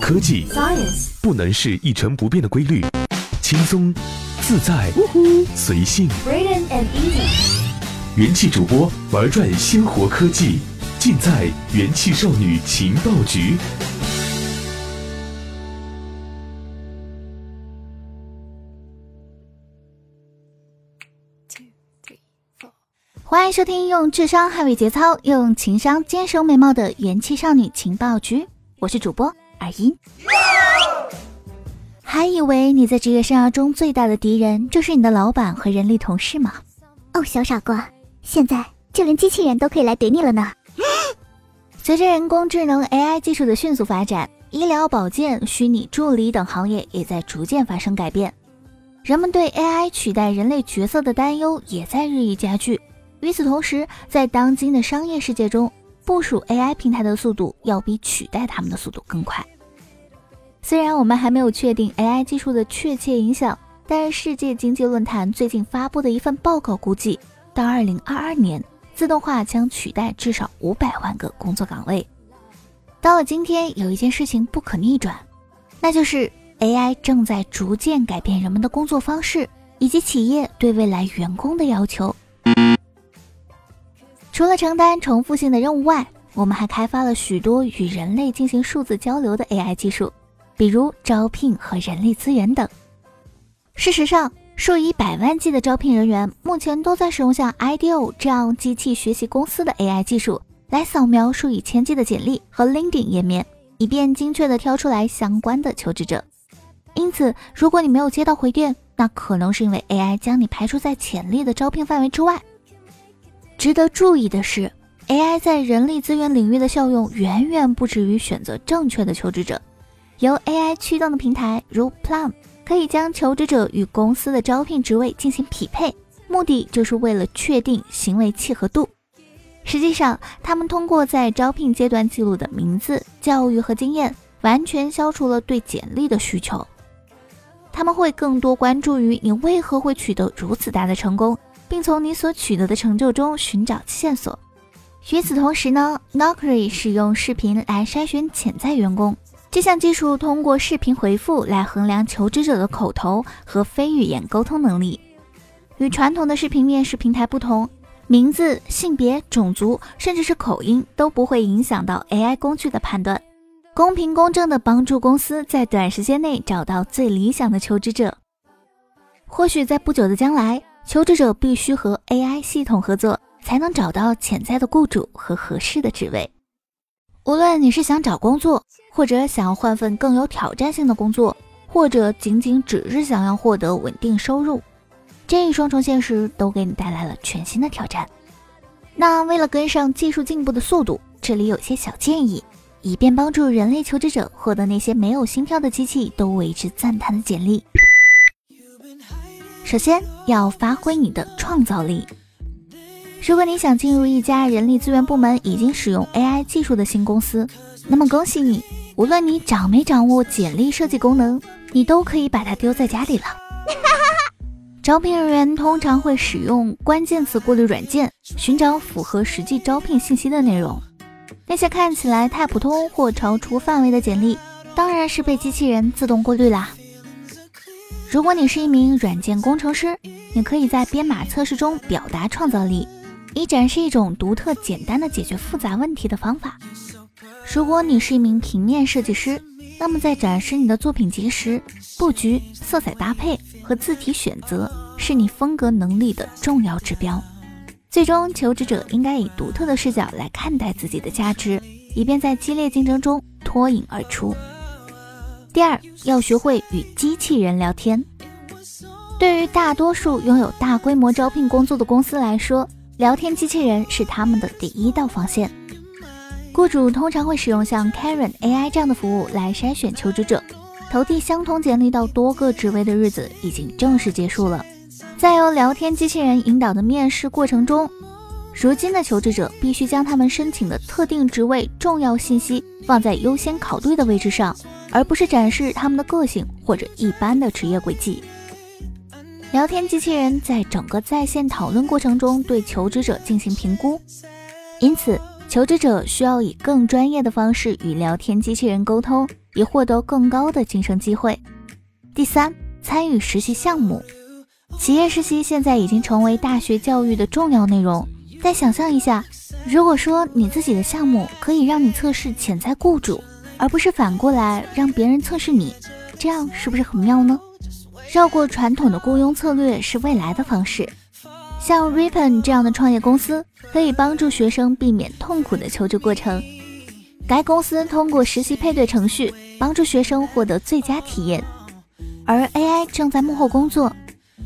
科技 Science 不能是一成不变的规律，轻松、自在、随性。Braden and Easy 元气主播玩转鲜活科技，尽在元气少女情报局。欢迎收听用智商捍卫节操，用情商坚守美貌的元气少女情报局，我是主播尔音。还以为你在职业生涯中最大的敌人就是你的老板和人力同事吗？哦，小傻瓜，现在就连机器人都可以来怼你了呢。随着人工智能 AI 技术的迅速发展，医疗保健、虚拟助理等行业也在逐渐发生改变。人们对 AI 取代人类角色的担忧也在日益加剧。与此同时，在当今的商业世界中，部署 AI 平台的速度要比取代他们的速度更快。虽然我们还没有确定 AI 技术的确切影响，但是世界经济论坛最近发布的一份报告估计，到2022年，自动化将取代至少500万个工作岗位。到了今天，有一件事情不可逆转，那就是 AI 正在逐渐改变人们的工作方式以及企业对未来员工的要求。除了承担重复性的任务外，我们还开发了许多与人类进行数字交流的 AI 技术，比如招聘和人力资源等。事实上，数以百万计的招聘人员目前都在使用像 IDEO 这样机器学习公司的 AI 技术来扫描数以千计的简历和 LinkedIn 页面，以便精确地挑出来相关的求职者。因此，如果你没有接到回电，那可能是因为 AI 将你排除在潜力的招聘范围之外。值得注意的是，AI 在人力资源领域的效用远远不止于选择正确的求职者。由 AI 驱动的平台如 Plum 可以将求职者与公司的招聘职位进行匹配，目的就是为了确定行为契合度。实际上，他们通过在招聘阶段记录的名字、教育和经验，完全消除了对简历的需求。他们会更多关注于你为何会取得如此大的成功。并从你所取得的成就中寻找线索。与此同时呢 n o k r i 使用视频来筛选潜在员工。这项技术通过视频回复来衡量求职者的口头和非语言沟通能力。与传统的视频面试平台不同，名字、性别、种族，甚至是口音都不会影响到 AI 工具的判断，公平公正地帮助公司在短时间内找到最理想的求职者。或许在不久的将来。求职者必须和 AI 系统合作，才能找到潜在的雇主和合适的职位。无论你是想找工作，或者想要换份更有挑战性的工作，或者仅仅只是想要获得稳定收入，这一双重现实都给你带来了全新的挑战。那为了跟上技术进步的速度，这里有些小建议，以便帮助人类求职者获得那些没有心跳的机器都为之赞叹的简历。首先要发挥你的创造力。如果你想进入一家人力资源部门已经使用 AI 技术的新公司，那么恭喜你，无论你掌没掌握简历设计功能，你都可以把它丢在家里了。招聘人员通常会使用关键词过滤软件，寻找符合实际招聘信息的内容。那些看起来太普通或超出范围的简历，当然是被机器人自动过滤啦。如果你是一名软件工程师，你可以在编码测试中表达创造力，以展示一种独特、简单的解决复杂问题的方法。如果你是一名平面设计师，那么在展示你的作品集时，布局、色彩搭配和字体选择是你风格能力的重要指标。最终，求职者应该以独特的视角来看待自己的价值，以便在激烈竞争中脱颖而出。第二，要学会与机器人聊天。对于大多数拥有大规模招聘工作的公司来说，聊天机器人是他们的第一道防线。雇主通常会使用像 Karen AI 这样的服务来筛选求职者。投递相同简历到多个职位的日子已经正式结束了。在由聊天机器人引导的面试过程中，如今的求职者必须将他们申请的特定职位重要信息放在优先考虑的位置上。而不是展示他们的个性或者一般的职业轨迹。聊天机器人在整个在线讨论过程中对求职者进行评估，因此求职者需要以更专业的方式与聊天机器人沟通，以获得更高的晋升机会。第三，参与实习项目。企业实习现在已经成为大学教育的重要内容。再想象一下，如果说你自己的项目可以让你测试潜在雇主，而不是反过来让别人测试你，这样是不是很妙呢？绕过传统的雇佣策略是未来的方式。像 Ripen 这样的创业公司，可以帮助学生避免痛苦的求职过程。该公司通过实习配对程序，帮助学生获得最佳体验。而 AI 正在幕后工作。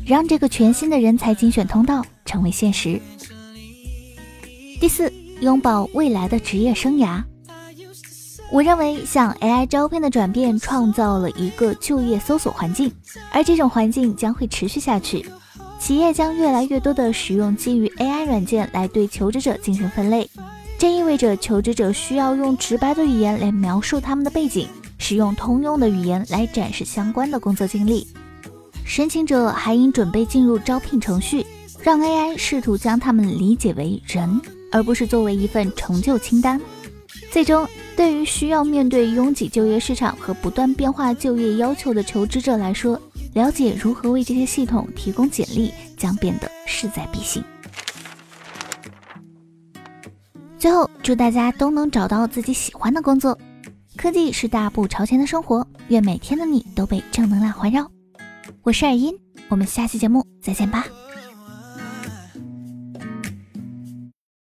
让这个全新的人才精选通道成为现实。第四，拥抱未来的职业生涯。我认为，像 AI 招聘的转变创造了一个就业搜索环境，而这种环境将会持续下去。企业将越来越多的使用基于 AI 软件来对求职者进行分类，这意味着求职者需要用直白的语言来描述他们的背景，使用通用的语言来展示相关的工作经历。申请者还应准备进入招聘程序，让 AI 试图将他们理解为人，而不是作为一份成就清单。最终，对于需要面对拥挤就业市场和不断变化就业要求的求职者来说，了解如何为这些系统提供简历将变得势在必行。最后，祝大家都能找到自己喜欢的工作。科技是大步朝前的生活，愿每天的你都被正能量环绕。我是尔音，我们下期节目再见吧。